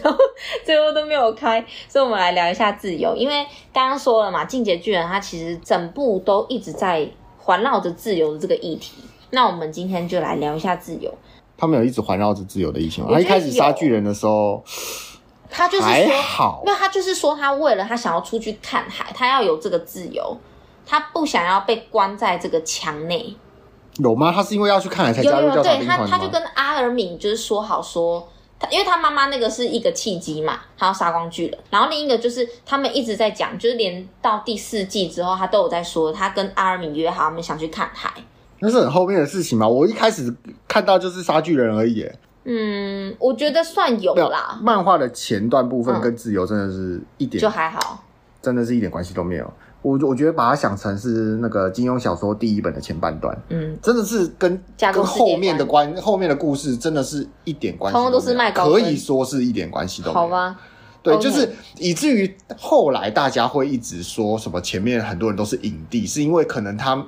[SPEAKER 1] 最后都没有开，所以我们来聊一下自由。因为刚刚说了嘛，《进击巨人》它其实整部都一直在环绕着自由的这个议题。那我们今天就来聊一下自由。
[SPEAKER 2] 他们有一直环绕着自由的议题吗？他一开始杀巨人的时候。
[SPEAKER 1] 他就是说，没有，他就是说，他为了他想要出去看海，他要有这个自由，他不想要被关在这个墙内。
[SPEAKER 2] 有吗？他是因为要去看海才加入教堂兵团吗？
[SPEAKER 1] 对，他，他就跟阿尔敏就是说好说，他因为他妈妈那个是一个契机嘛，他要杀光巨人，然后另一个就是他们一直在讲，就是连到第四季之后，他都有在说，他跟阿尔敏约好，他们想去看海。
[SPEAKER 2] 那是很后面的事情嘛，我一开始看到就是杀巨人而已。
[SPEAKER 1] 嗯，我觉得算有啦。
[SPEAKER 2] 漫画的前段部分跟自由真的是一点、
[SPEAKER 1] 嗯、就还好，
[SPEAKER 2] 真的是一点关系都没有。我我觉得把它想成是那个金庸小说第一本的前半段，嗯，真的是跟跟后面的关后面的故事真的是一点关系都没有，
[SPEAKER 1] 都是卖高
[SPEAKER 2] 可以说是一点关系都没有。
[SPEAKER 1] 好吧，
[SPEAKER 2] 对.就是以至于后来大家会一直说什么前面很多人都是影帝，是因为可能他。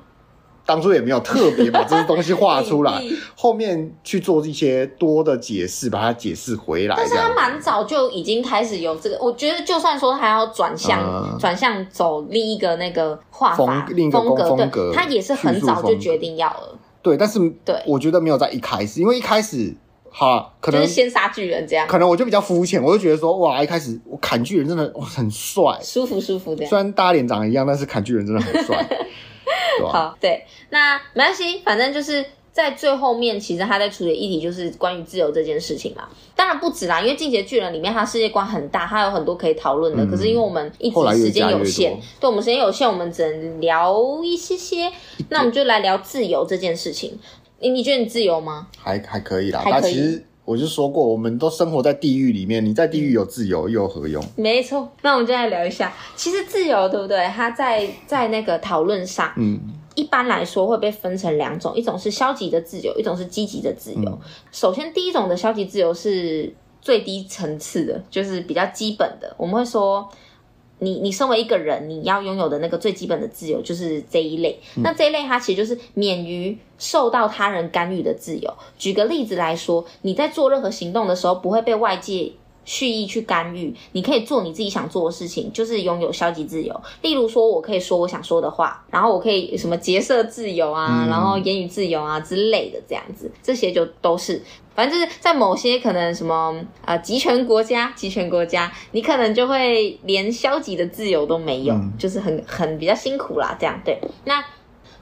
[SPEAKER 2] 当初也没有特别把这些东西画出来，后面去做一些多的解释，把它解释回来。
[SPEAKER 1] 但是他蛮早就已经开始有这个，我觉得就算说他要转向转、嗯、向走另一个那个画法
[SPEAKER 2] 另一个风格，风格
[SPEAKER 1] 对，他也是很早就决定要了。
[SPEAKER 2] 对，但是对，我觉得没有在一开始，因为一开始哈，可能、
[SPEAKER 1] 就是、先杀巨人这样，
[SPEAKER 2] 可能我就比较肤浅，我就觉得说哇，一开始我砍巨人真的哇很帅，
[SPEAKER 1] 舒服舒服的。
[SPEAKER 2] 虽然大家脸长得一样，但是砍巨人真的很帅。
[SPEAKER 1] 好，对，那没关系，反正就是在最后面，其实他在处理议题就是关于自由这件事情嘛。当然不止啦，因为《进击巨人》里面它世界观很大，它有很多可以讨论的、嗯。可是因为我们一直时间有限，对，我们时间有限，我们只能聊一些些。那我们就来聊自由这件事情。你你觉得你自由吗？
[SPEAKER 2] 还还可以啦，还可以。其实我就说过，我们都生活在地狱里面，你在地狱有自由又有何用？
[SPEAKER 1] 没错，那我们就来聊一下，其实自由对不对？它在 在那个讨论上，嗯。一般来说会被分成两种，一种是消极的自由，一种是积极的自由。嗯。首先，第一种的消极自由是最低层次的，就是比较基本的。我们会说，你你身为一个人，你要拥有的那个最基本的自由就是这一类。嗯。那这一类它其实就是免于受到他人干预的自由。举个例子来说，你在做任何行动的时候，不会被外界。蓄意去干预，你可以做你自己想做的事情，就是拥有消极自由。例如说，我可以说我想说的话，然后我可以什么结社自由啊，嗯、然后言语自由啊之类的，这样子，这些就都是，反正就是在某些可能什么呃集权国家，集权国家，你可能就会连消极的自由都没有，嗯、就是很很比较辛苦啦，这样对。那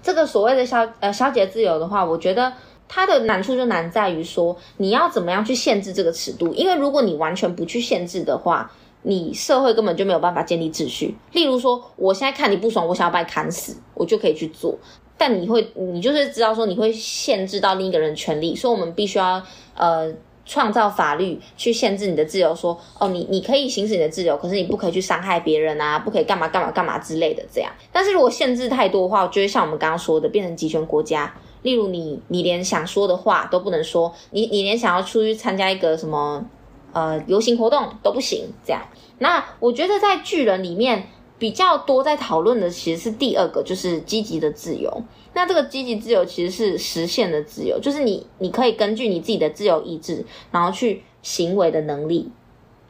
[SPEAKER 1] 这个所谓的消呃消极自由的话，我觉得。它的难处就难在于说，你要怎么样去限制这个尺度？因为如果你完全不去限制的话，你社会根本就没有办法建立秩序。例如说，我现在看你不爽，我想要把你砍死，我就可以去做。但你会，你就是知道说，你会限制到另一个人的权利，所以我们必须要呃创造法律去限制你的自由。说哦，你你可以行使你的自由，可是你不可以去伤害别人啊，不可以干嘛干嘛干嘛之类的这样。但是如果限制太多的话，就会像我们刚刚说的，变成集权国家。例如你，你连想说的话都不能说，你你连想要出去参加一个什么呃游行活动都不行，这样。那我觉得在巨人里面比较多在讨论的其实是第二个，就是积极的自由。那这个积极自由其实是实现的自由，就是你你可以根据你自己的自由意志，然后去行为的能力。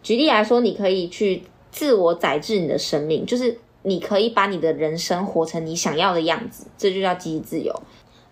[SPEAKER 1] 举例来说，你可以去自我宰制你的生命，就是你可以把你的人生活成你想要的样子，这就叫积极自由。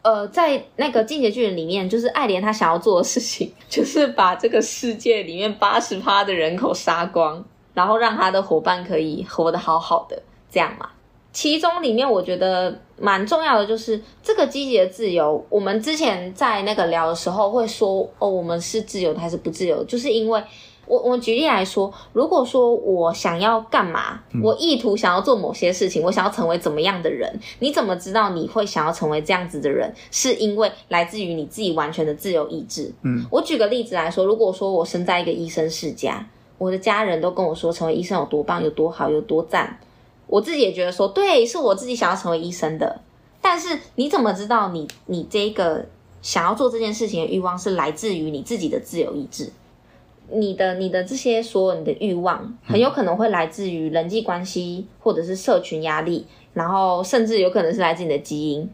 [SPEAKER 1] 呃，在那个进阶巨人里面，就是艾连他想要做的事情，就是把这个世界里面八十趴的人口杀光，然后让他的伙伴可以活得好好的，这样嘛。其中里面我觉得蛮重要的就是这个积极的自由。我们之前在那个聊的时候会说，哦，我们是自由的还是不自由？就是因为。我我举例来说，如果说我想要干嘛，我意图想要做某些事情，我想要成为怎么样的人，你怎么知道你会想要成为这样子的人？是因为来自于你自己完全的自由意志。嗯，我举个例子来说，如果说我生在一个医生世家，我的家人都跟我说成为医生有多棒、有多好、有多赞，我自己也觉得说对，是我自己想要成为医生的。但是你怎么知道你你这个想要做这件事情的欲望是来自于你自己的自由意志？你的你的这些所有你的欲望，很有可能会来自于人际关系，或者是社群压力，然后甚至有可能是来自你的基因。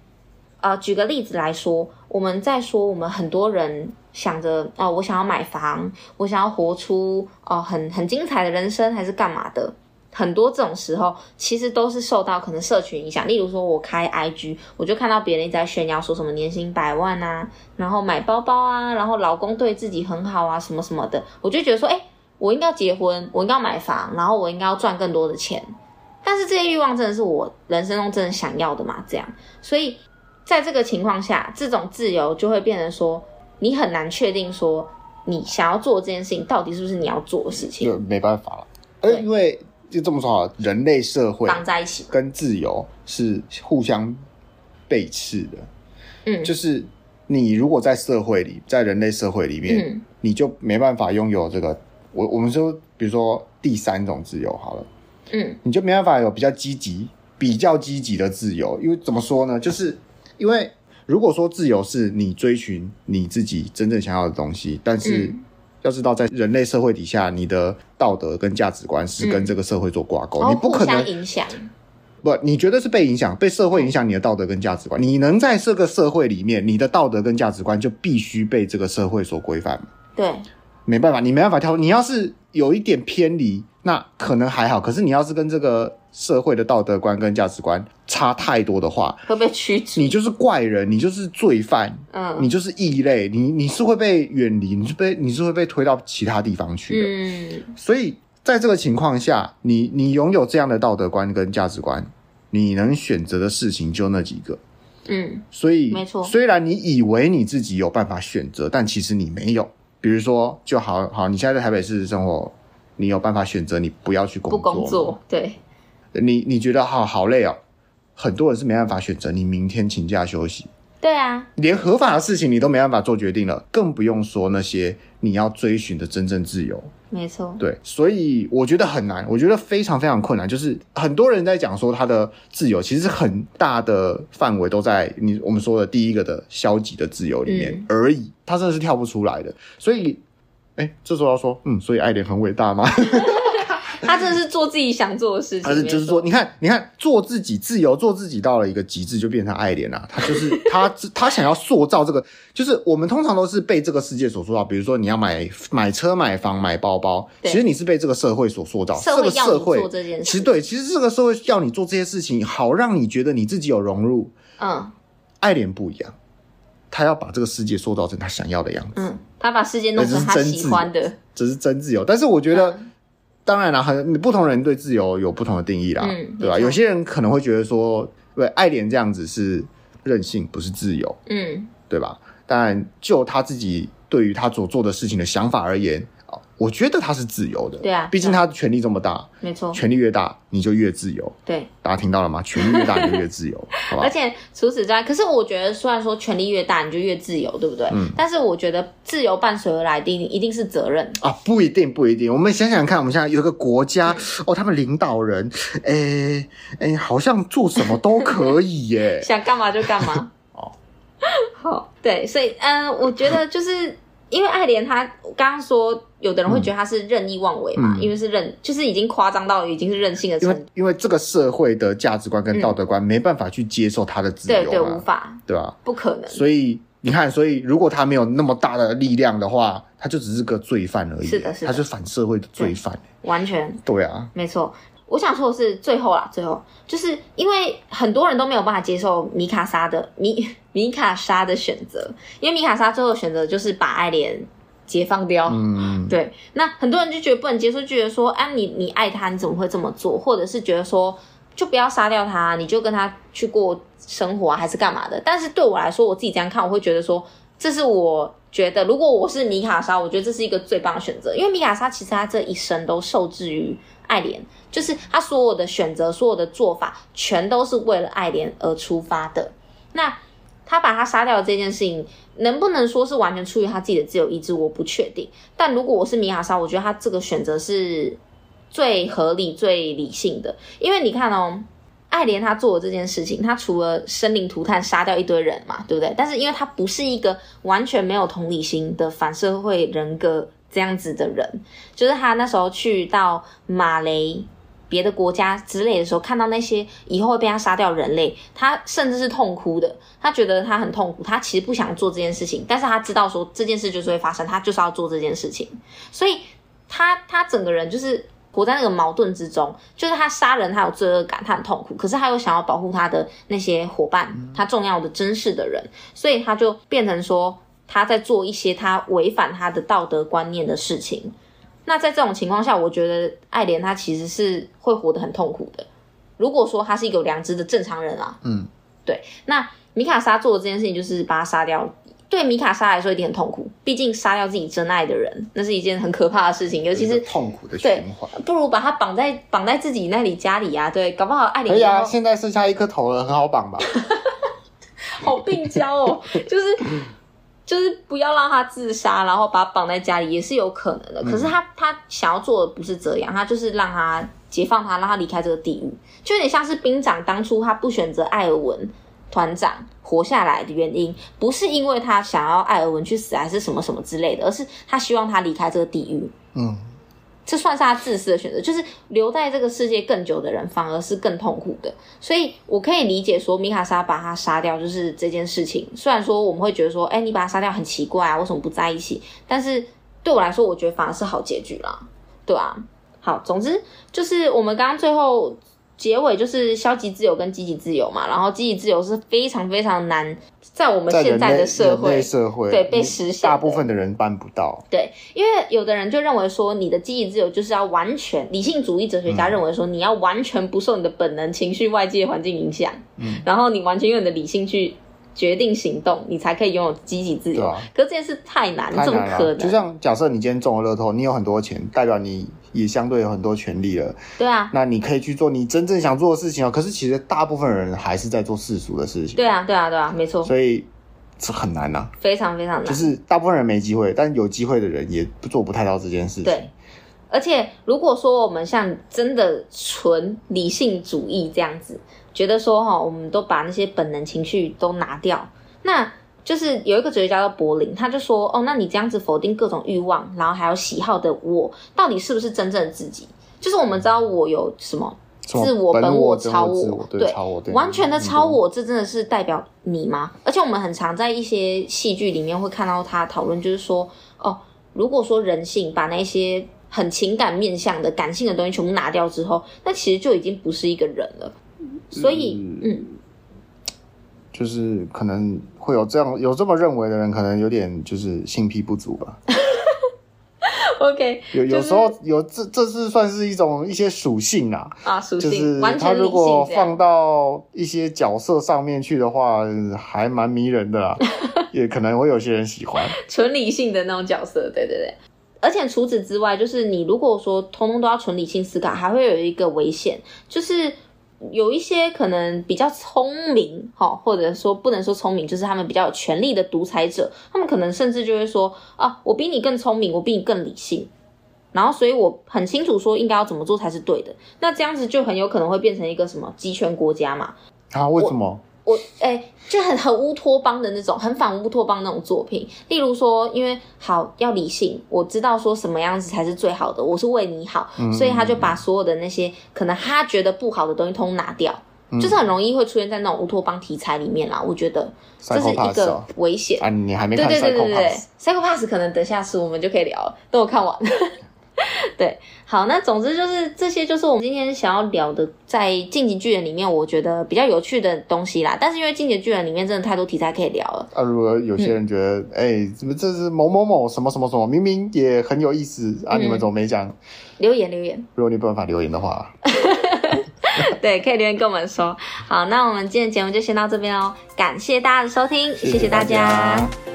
[SPEAKER 1] 呃，举个例子来说，我们在说我们很多人想着哦，我想要买房，我想要活出哦很很精彩的人生，还是干嘛的？很多这种时候，其实都是受到可能社群影响。例如说，我开 IG，我就看到别人一直在炫耀，说什么年薪百万啊，然后买包包啊，然后老公对自己很好啊，什么什么的，我就觉得说，哎，我应该要结婚，我应该要买房，然后我应该要赚更多的钱。但是这些欲望真的是我人生中真的想要的嘛？这样，所以在这个情况下，这种自由就会变成说，你很难确定说，你想要做这件事情到底是不是你要做的事情。
[SPEAKER 2] 就没办法了，呃，因为。就这么说好，人类社会绑在一起，跟自由是互相背刺的。嗯，就是你如果在社会里，在人类社会里面，嗯、你就没办法拥有这个。我我们说，比如说第三种自由好了，嗯，你就没办法有比较积极、比较积极的自由。因为怎么说呢？就是因为如果说自由是你追寻你自己真正想要的东西，但是。嗯要知道，在人类社会底下，你的道德跟价值观是跟这个社会做挂钩，嗯、你不可能
[SPEAKER 1] 影响。
[SPEAKER 2] 不，你觉得是被影响，被社会影响你的道德跟价值观。你能在这个社会里面，你的道德跟价值观就必须被这个社会所规范。
[SPEAKER 1] 对，
[SPEAKER 2] 没办法，你没办法跳。你要是有一点偏离，那可能还好。可是你要是跟这个社会的道德观跟价值观差太多的话，
[SPEAKER 1] 会被驱逐。
[SPEAKER 2] 你就是怪人，你就是罪犯，嗯，你就是异类，你你是会被远离，你是被你是会被推到其他地方去的。嗯，所以在这个情况下，你你拥有这样的道德观跟价值观，你能选择的事情就那几个。嗯，所以没错。虽然你以为你自己有办法选择，但其实你没有。比如说，就好好，你现在在台北市生活，你有办法选择你不要去工作，
[SPEAKER 1] 不工作，对。
[SPEAKER 2] 你你觉得好好累哦，很多人是没办法选择你明天请假休息。
[SPEAKER 1] 对啊，
[SPEAKER 2] 连合法的事情你都没办法做决定了，更不用说那些你要追寻的真正自由。
[SPEAKER 1] 没错，
[SPEAKER 2] 对，所以我觉得很难，我觉得非常非常困难。就是很多人在讲说他的自由，其实很大的范围都在你我们说的第一个的消极的自由里面而已，他真的是跳不出来的。所以，哎，这时候要说，嗯，所以爱莲很伟大吗？
[SPEAKER 1] 他真的是做自己想做的事情。
[SPEAKER 2] 他是就是说，你看，你看，做自己自由，做自己到了一个极致，就变成爱莲了。他就是 他，他想要塑造这个，就是我们通常都是被这个世界所塑造。比如说，你要买买车、买房、买包包，其实你是被这个社会所塑造。
[SPEAKER 1] 社会要你做这件事。
[SPEAKER 2] 其实对，其实这个社会要你做这些事情，好让你觉得你自己有融入。嗯，爱莲不一样，他要把这个世界塑造成他想要的样子。嗯，
[SPEAKER 1] 他把世界弄成他喜欢的，
[SPEAKER 2] 这是真自由。但是我觉得。嗯当然了，很不同人对自由有不同的定义啦，嗯、对吧？有些人可能会觉得说，对，爱莲这样子是任性，不是自由，嗯，对吧？当然就他自己对于他所做的事情的想法而言。我觉得他是自由的，
[SPEAKER 1] 对啊，
[SPEAKER 2] 毕竟他的权力这么大，没错，权力越大你就越自由，
[SPEAKER 1] 对，
[SPEAKER 2] 大家听到了吗？权力越大你就越自由，好吧？
[SPEAKER 1] 而且除此之外，可是我觉得虽然说权力越大你就越自由，对不对？嗯，但是我觉得自由伴随而来的一定是责任
[SPEAKER 2] 啊，不一定，不一定。我们想想看，我们现在有一个国家哦，他们领导人，哎哎，好像做什么都可以耶，
[SPEAKER 1] 想干嘛就干嘛 哦。好，对，所以嗯，我觉得就是。因为爱莲他刚刚说，有的人会觉得她是任意妄为嘛，嗯、因为是任，就是已经夸张到已经是任性的程度。因为
[SPEAKER 2] 因为这个社会的价值观跟道德观没办法去接受她的自由，
[SPEAKER 1] 对对，无法，
[SPEAKER 2] 对吧？
[SPEAKER 1] 不可能。
[SPEAKER 2] 所以你看，所以如果他没有那么大的力量的话，他就只是个罪犯而已。
[SPEAKER 1] 是的，是的，
[SPEAKER 2] 他是反社会的罪犯。
[SPEAKER 1] 完全。
[SPEAKER 2] 对啊，
[SPEAKER 1] 没错。我想说的是，最后啦，最后就是因为很多人都没有办法接受米卡莎的米米卡莎的选择，因为米卡莎最后选择就是把爱莲解放掉。嗯，对。那很多人就觉得不能接受，就觉得说，啊，你你爱他，你怎么会这么做？或者是觉得说，就不要杀掉他，你就跟他去过生活啊，还是干嘛的？但是对我来说，我自己这样看，我会觉得说，这是我觉得，如果我是米卡莎，我觉得这是一个最棒的选择，因为米卡莎其实他这一生都受制于爱莲。就是他所有的选择，所有的做法，全都是为了爱莲而出发的。那他把他杀掉的这件事情，能不能说是完全出于他自己的自由意志？我不确定。但如果我是米哈莎，我觉得他这个选择是最合理、最理性的。因为你看哦，艾连他做的这件事情，他除了生灵涂炭、杀掉一堆人嘛，对不对？但是因为他不是一个完全没有同理心的反社会人格这样子的人，就是他那时候去到马雷。别的国家之类的时候，看到那些以后会被他杀掉人类，他甚至是痛哭的。他觉得他很痛苦，他其实不想做这件事情，但是他知道说这件事就是会发生，他就是要做这件事情。所以他他整个人就是活在那个矛盾之中，就是他杀人，他有罪恶感，他很痛苦，可是他又想要保护他的那些伙伴，他重要的珍视的人，所以他就变成说他在做一些他违反他的道德观念的事情。那在这种情况下，我觉得爱莲她其实是会活得很痛苦的。如果说她是一个有良知的正常人啊，嗯，对。那米卡莎做的这件事情就是把他杀掉，对米卡莎来说一定很痛苦。毕竟杀掉自己真爱的人，那是一件很可怕的事情，尤其是
[SPEAKER 2] 痛苦的循环。
[SPEAKER 1] 不如把他绑在绑在自己那里家里啊，对，搞不好爱莲。
[SPEAKER 2] 可以啊，现在剩下一颗头了，很好绑吧？
[SPEAKER 1] 好病娇哦，就是。就是不要让他自杀，然后把他绑在家里也是有可能的。可是他他想要做的不是这样，他就是让他解放他，让他离开这个地狱，就有点像是兵长当初他不选择艾尔文团长活下来的原因，不是因为他想要艾尔文去死还是什么什么之类的，而是他希望他离开这个地狱。嗯。这算是他自私的选择，就是留在这个世界更久的人反而是更痛苦的。所以我可以理解说，米卡莎把他杀掉就是这件事情。虽然说我们会觉得说，哎，你把他杀掉很奇怪啊，为什么不在一起？但是对我来说，我觉得反而是好结局啦，对啊。好，总之就是我们刚刚最后。结尾就是消极自由跟积极自由嘛，然后积极自由是非常非常难在我们现在的社会
[SPEAKER 2] 社会
[SPEAKER 1] 对被实现，
[SPEAKER 2] 大部分的人办不到。
[SPEAKER 1] 对，因为有的人就认为说，你的积极自由就是要完全理性主义哲学家认为说，你要完全不受你的本能、情绪、外界环境影响，嗯，然后你完全用你的理性去决定行动，你才可以拥有积极自由。啊、可是这件事太难，太难，怎么可能？
[SPEAKER 2] 就像假设你今天中了乐透，你有很多钱，代表你。也相对有很多权利了，
[SPEAKER 1] 对啊，
[SPEAKER 2] 那你可以去做你真正想做的事情哦。可是其实大部分人还是在做世俗的事情。
[SPEAKER 1] 对啊，对啊，对啊，没错。
[SPEAKER 2] 所以这很难呐，
[SPEAKER 1] 非常非常难。
[SPEAKER 2] 就是大部分人没机会，但有机会的人也做不太到这件事情。
[SPEAKER 1] 对，而且如果说我们像真的纯理性主义这样子，觉得说哈，我们都把那些本能情绪都拿掉，那。就是有一个哲学家叫柏林，他就说：“哦，那你这样子否定各种欲望，然后还有喜好的我，到底是不是真正的自己？就是我们知道我有什么自我、本我、超我，对，超我，对，完全的超我，这真的是代表你吗？而且我们很常在一些戏剧里面会看到他讨论，就是说，哦，如果说人性把那些很情感面向的感性的东西全部拿掉之后，那其实就已经不是一个人了。所以，嗯。嗯”
[SPEAKER 2] 就是可能会有这样有这么认为的人，可能有点就是性癖不足吧。
[SPEAKER 1] OK，
[SPEAKER 2] 有有时候有这这是算是一种一些属性啊
[SPEAKER 1] 啊属性，
[SPEAKER 2] 就是他如果放到一些角色上面去的话，还蛮迷人的啦，也可能会有些人喜欢
[SPEAKER 1] 纯理性的那种角色。对对对，而且除此之外，就是你如果说通通都要纯理性思考，还会有一个危险，就是。有一些可能比较聪明，哈，或者说不能说聪明，就是他们比较有权力的独裁者，他们可能甚至就会说啊，我比你更聪明，我比你更理性，然后所以我很清楚说应该要怎么做才是对的。那这样子就很有可能会变成一个什么集权国家嘛？
[SPEAKER 2] 啊，为什么？
[SPEAKER 1] 我哎、欸，就很很乌托邦的那种，很反乌托邦那种作品。例如说，因为好要理性，我知道说什么样子才是最好的，我是为你好，嗯、所以他就把所有的那些可能他觉得不好的东西通拿掉，就是很容易会出现在那种乌托邦题材里面啦。我觉得这是一个危险
[SPEAKER 2] 啊！你还没看对对对对对
[SPEAKER 1] ，Psycho Pass 可能等下次我们就可以聊了，等我看完。对，好，那总之就是这些，就是我们今天想要聊的，在《进击巨人》里面，我觉得比较有趣的东西啦。但是因为《进击巨人》里面真的太多题材可以聊了。
[SPEAKER 2] 啊，如果有些人觉得，哎、嗯，怎么、欸、这是某某某什么什么什么，明明也很有意思啊，你们怎么没讲？
[SPEAKER 1] 留言留言，
[SPEAKER 2] 如果你没办法留言的话
[SPEAKER 1] 对，可以留言跟我们说。好，那我们今天的节目就先到这边哦，感谢大家的收听，谢谢大家。谢谢大家。